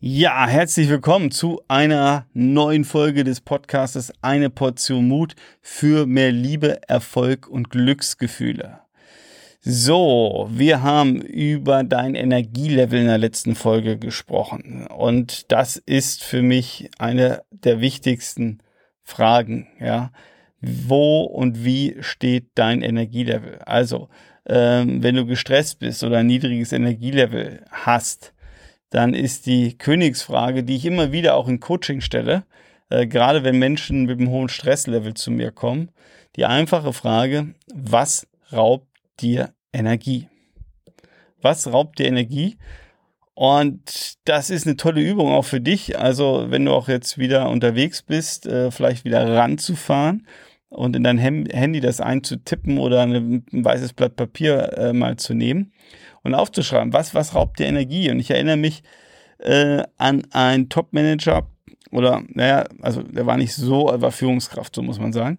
Ja, herzlich willkommen zu einer neuen Folge des Podcastes Eine Portion Mut für mehr Liebe, Erfolg und Glücksgefühle. So, wir haben über dein Energielevel in der letzten Folge gesprochen und das ist für mich eine der wichtigsten Fragen, ja. Wo und wie steht dein Energielevel? Also, ähm, wenn du gestresst bist oder ein niedriges Energielevel hast, dann ist die Königsfrage, die ich immer wieder auch in Coaching stelle, äh, gerade wenn Menschen mit einem hohen Stresslevel zu mir kommen, die einfache Frage, was raubt dir Energie? Was raubt dir Energie? Und das ist eine tolle Übung auch für dich. Also wenn du auch jetzt wieder unterwegs bist, äh, vielleicht wieder ranzufahren und in dein Handy das einzutippen oder ein weißes Blatt Papier äh, mal zu nehmen und aufzuschreiben, was, was raubt dir Energie? Und ich erinnere mich äh, an einen Top-Manager oder, naja, also der war nicht so, er war Führungskraft, so muss man sagen,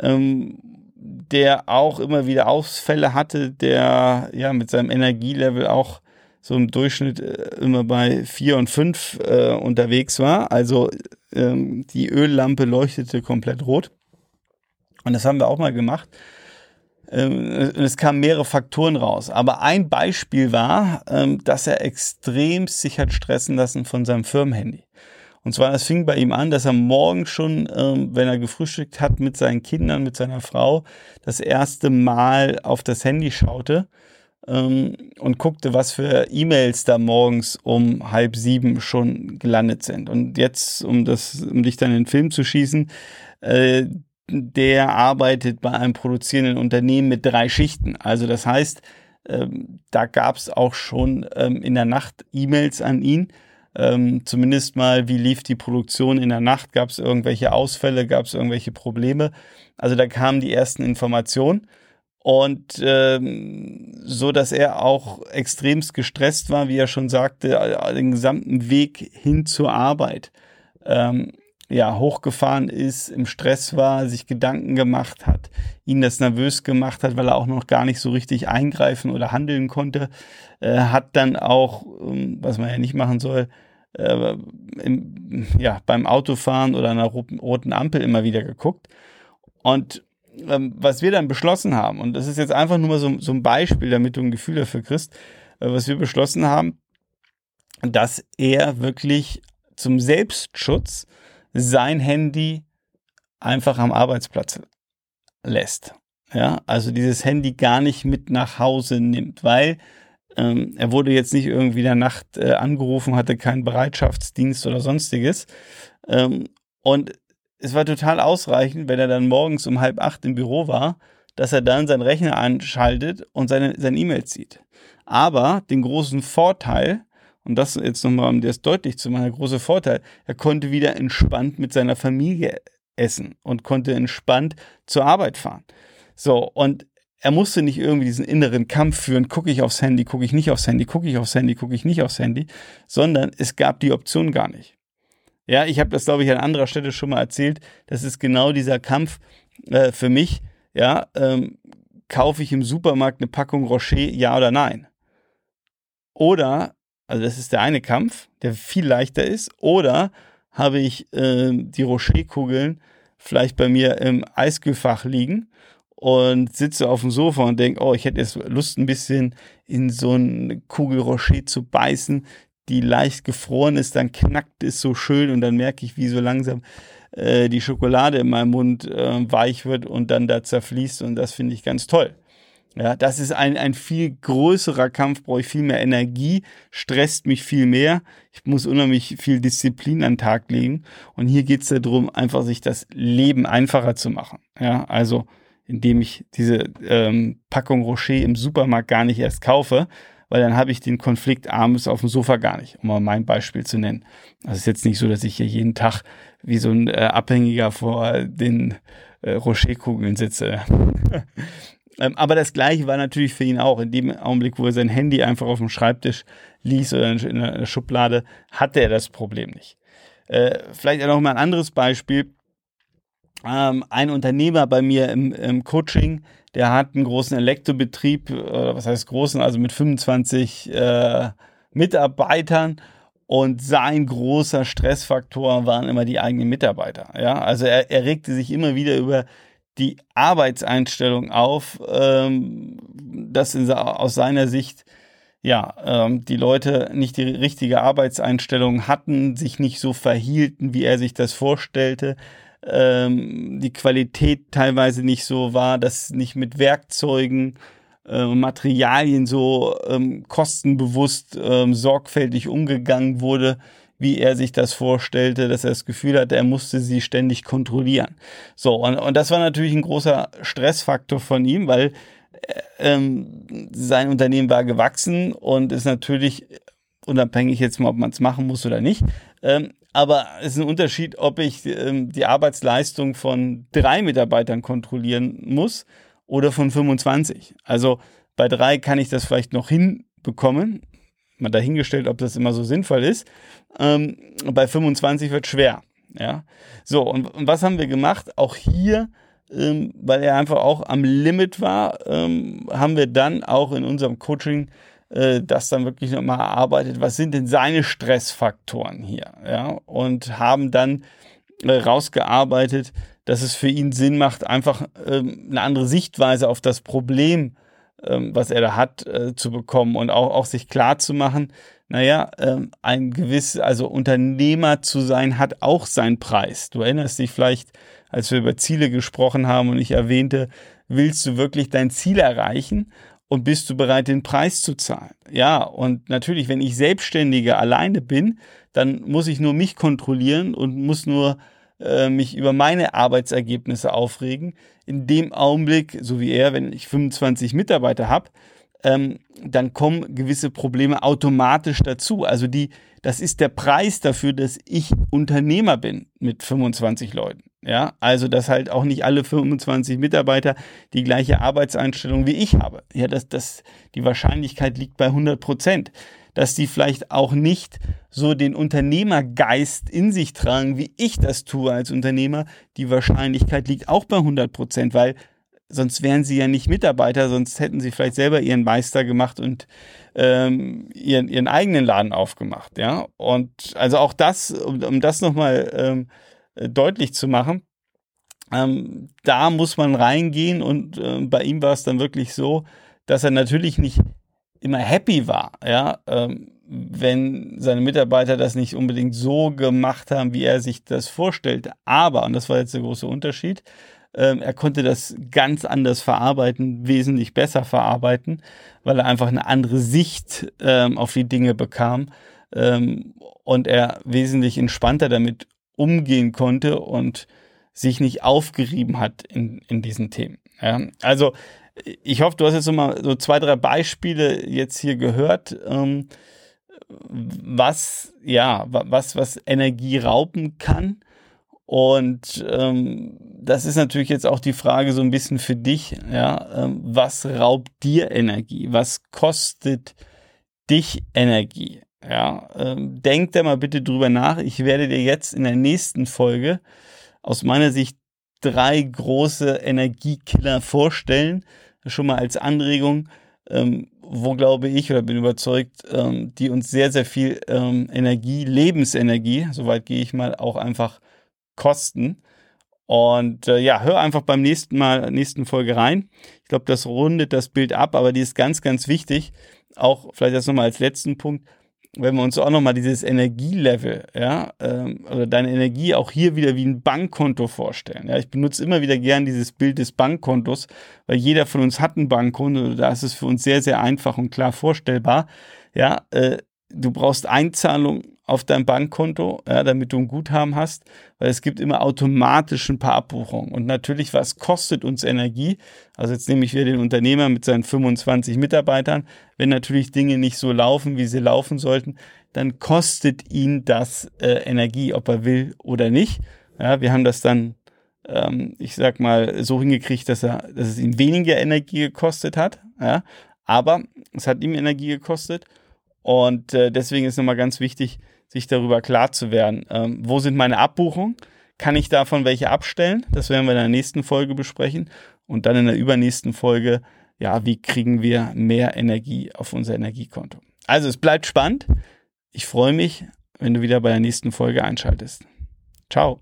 ähm, der auch immer wieder Ausfälle hatte, der ja mit seinem Energielevel auch so im Durchschnitt äh, immer bei vier und fünf äh, unterwegs war. Also ähm, die Öllampe leuchtete komplett rot. Und das haben wir auch mal gemacht. Ähm, es kamen mehrere Faktoren raus. Aber ein Beispiel war, ähm, dass er extrem sich hat stressen lassen von seinem Firmenhandy. Und zwar, das fing bei ihm an, dass er morgen schon, ähm, wenn er gefrühstückt hat mit seinen Kindern, mit seiner Frau, das erste Mal auf das Handy schaute und guckte, was für E-Mails da morgens um halb sieben schon gelandet sind. Und jetzt, um das, um dich dann in den Film zu schießen, äh, der arbeitet bei einem produzierenden Unternehmen mit drei Schichten. Also das heißt, ähm, da gab es auch schon ähm, in der Nacht E-Mails an ihn. Ähm, zumindest mal, wie lief die Produktion in der Nacht? Gab es irgendwelche Ausfälle? Gab es irgendwelche Probleme? Also da kamen die ersten Informationen. Und ähm, so, dass er auch extremst gestresst war, wie er schon sagte, den gesamten Weg hin zur Arbeit. Ja, hochgefahren ist, im Stress war, sich Gedanken gemacht hat, ihn das nervös gemacht hat, weil er auch noch gar nicht so richtig eingreifen oder handeln konnte, äh, hat dann auch, ähm, was man ja nicht machen soll, äh, im, ja, beim Autofahren oder einer roten Ampel immer wieder geguckt. Und ähm, was wir dann beschlossen haben, und das ist jetzt einfach nur mal so, so ein Beispiel, damit du ein Gefühl dafür kriegst, äh, was wir beschlossen haben, dass er wirklich zum Selbstschutz sein Handy einfach am Arbeitsplatz lässt. Ja, also dieses Handy gar nicht mit nach Hause nimmt, weil ähm, er wurde jetzt nicht irgendwie der Nacht äh, angerufen, hatte keinen Bereitschaftsdienst oder sonstiges. Ähm, und es war total ausreichend, wenn er dann morgens um halb acht im Büro war, dass er dann seinen Rechner anschaltet und seine, seine E-Mails sieht. Aber den großen Vorteil, und das jetzt nochmal, um das deutlich zu machen, der große Vorteil, er konnte wieder entspannt mit seiner Familie essen und konnte entspannt zur Arbeit fahren. So, und er musste nicht irgendwie diesen inneren Kampf führen, gucke ich aufs Handy, gucke ich nicht aufs Handy, gucke ich aufs Handy, gucke ich nicht aufs Handy, sondern es gab die Option gar nicht. Ja, ich habe das, glaube ich, an anderer Stelle schon mal erzählt. Das ist genau dieser Kampf äh, für mich. Ja, ähm, kaufe ich im Supermarkt eine Packung Rocher, ja oder nein? Oder also das ist der eine Kampf, der viel leichter ist. Oder habe ich äh, die Rocher-Kugeln vielleicht bei mir im Eiskühlfach liegen und sitze auf dem Sofa und denke, oh, ich hätte jetzt Lust, ein bisschen in so eine Kugel Rocher zu beißen, die leicht gefroren ist, dann knackt es so schön und dann merke ich, wie so langsam äh, die Schokolade in meinem Mund äh, weich wird und dann da zerfließt und das finde ich ganz toll. Ja, das ist ein, ein viel größerer Kampf, brauche ich viel mehr Energie, stresst mich viel mehr. Ich muss unheimlich viel Disziplin an den Tag legen. Und hier geht es darum, einfach sich das Leben einfacher zu machen. Ja, also indem ich diese ähm, Packung Rocher im Supermarkt gar nicht erst kaufe, weil dann habe ich den Konflikt abends auf dem Sofa gar nicht, um mal mein Beispiel zu nennen. Also es ist jetzt nicht so, dass ich hier jeden Tag wie so ein äh, Abhängiger vor den äh, Rocher-Kugeln sitze. Ähm, aber das Gleiche war natürlich für ihn auch. In dem Augenblick, wo er sein Handy einfach auf dem Schreibtisch ließ oder in der Schublade, hatte er das Problem nicht. Äh, vielleicht noch mal ein anderes Beispiel. Ähm, ein Unternehmer bei mir im, im, Coaching, der hat einen großen Elektrobetrieb, was heißt großen, also mit 25 äh, Mitarbeitern Und sein großer Stressfaktor waren immer die eigenen Mitarbeiter. Ja, also er, er regte sich immer wieder über die Arbeitseinstellung auf, ähm, dass aus seiner Sicht ja, ähm, die Leute nicht die richtige Arbeitseinstellung hatten, sich nicht so verhielten, wie er sich das vorstellte, ähm, die Qualität teilweise nicht so war, dass nicht mit Werkzeugen äh, Materialien so ähm, kostenbewusst, ähm, sorgfältig umgegangen wurde, wie er sich das vorstellte, dass er das Gefühl hatte, er musste sie ständig kontrollieren. So, und, und das war natürlich ein großer Stressfaktor von ihm, weil ähm, sein Unternehmen war gewachsen und ist natürlich unabhängig jetzt mal, ob man es machen muss oder nicht. Ähm, aber es ist ein Unterschied, ob ich ähm, die Arbeitsleistung von drei Mitarbeitern kontrollieren muss oder von 25. Also bei drei kann ich das vielleicht noch hinbekommen. Mal dahingestellt, ob das immer so sinnvoll ist. Ähm, bei 25 wird schwer. Ja. So, und, und was haben wir gemacht? Auch hier ähm, weil er einfach auch am Limit war, ähm, haben wir dann auch in unserem Coaching äh, das dann wirklich nochmal erarbeitet. Was sind denn seine Stressfaktoren hier? Ja, und haben dann äh, rausgearbeitet, dass es für ihn Sinn macht, einfach ähm, eine andere Sichtweise auf das Problem, ähm, was er da hat, äh, zu bekommen und auch, auch sich klar zu machen, naja, ähm, ein gewiss, also Unternehmer zu sein, hat auch seinen Preis. Du erinnerst dich vielleicht, als wir über Ziele gesprochen haben und ich erwähnte, willst du wirklich dein Ziel erreichen und bist du bereit, den Preis zu zahlen? Ja, und natürlich, wenn ich Selbstständiger alleine bin, dann muss ich nur mich kontrollieren und muss nur äh, mich über meine Arbeitsergebnisse aufregen. In dem Augenblick, so wie er, wenn ich 25 Mitarbeiter habe, ähm, dann kommen gewisse Probleme automatisch dazu. Also die, das ist der Preis dafür, dass ich Unternehmer bin mit 25 Leuten. Ja, also dass halt auch nicht alle 25 Mitarbeiter die gleiche Arbeitseinstellung wie ich habe. Ja, das, das, die Wahrscheinlichkeit liegt bei 100 Prozent. Dass die vielleicht auch nicht so den Unternehmergeist in sich tragen, wie ich das tue als Unternehmer. Die Wahrscheinlichkeit liegt auch bei 100 Prozent, weil sonst wären sie ja nicht Mitarbeiter, sonst hätten sie vielleicht selber ihren Meister gemacht und ähm, ihren, ihren eigenen Laden aufgemacht, ja. Und also auch das, um, um das nochmal ähm, deutlich zu machen, ähm, da muss man reingehen und äh, bei ihm war es dann wirklich so, dass er natürlich nicht immer happy war, ja, ähm, wenn seine Mitarbeiter das nicht unbedingt so gemacht haben, wie er sich das vorstellte. Aber, und das war jetzt der große Unterschied, ähm, er konnte das ganz anders verarbeiten, wesentlich besser verarbeiten, weil er einfach eine andere Sicht ähm, auf die Dinge bekam ähm, und er wesentlich entspannter damit umgehen konnte und sich nicht aufgerieben hat in, in diesen Themen. Ja, also ich hoffe, du hast jetzt nochmal so zwei, drei Beispiele jetzt hier gehört, ähm, was, ja, was, was Energie rauben kann und ähm, das ist natürlich jetzt auch die Frage so ein bisschen für dich, ja, ähm, was raubt dir Energie? Was kostet dich Energie? Ja, ähm, denk da mal bitte drüber nach. Ich werde dir jetzt in der nächsten Folge aus meiner Sicht drei große Energiekiller vorstellen, schon mal als Anregung, ähm, wo glaube ich oder bin überzeugt, ähm, die uns sehr, sehr viel ähm, Energie, Lebensenergie, soweit gehe ich mal, auch einfach kosten. Und äh, ja, hör einfach beim nächsten Mal, nächsten Folge rein. Ich glaube, das rundet das Bild ab, aber die ist ganz, ganz wichtig. Auch vielleicht das nochmal als letzten Punkt, wenn wir uns auch nochmal dieses Energielevel, ja, ähm, oder deine Energie auch hier wieder wie ein Bankkonto vorstellen. Ja, ich benutze immer wieder gern dieses Bild des Bankkontos, weil jeder von uns hat ein Bankkonto. Da ist es für uns sehr, sehr einfach und klar vorstellbar. Ja, äh, du brauchst Einzahlung auf dein Bankkonto, ja, damit du ein Guthaben hast, weil es gibt immer automatisch ein paar Abbuchungen. Und natürlich, was kostet uns Energie? Also jetzt nehme ich wieder den Unternehmer mit seinen 25 Mitarbeitern. Wenn natürlich Dinge nicht so laufen, wie sie laufen sollten, dann kostet ihn das äh, Energie, ob er will oder nicht. Ja, wir haben das dann, ähm, ich sag mal, so hingekriegt, dass er, dass es ihm weniger Energie gekostet hat. Ja, aber es hat ihm Energie gekostet. Und äh, deswegen ist nochmal ganz wichtig, sich darüber klar zu werden, ähm, wo sind meine Abbuchungen? Kann ich davon welche abstellen? Das werden wir in der nächsten Folge besprechen. Und dann in der übernächsten Folge, ja, wie kriegen wir mehr Energie auf unser Energiekonto? Also es bleibt spannend. Ich freue mich, wenn du wieder bei der nächsten Folge einschaltest. Ciao.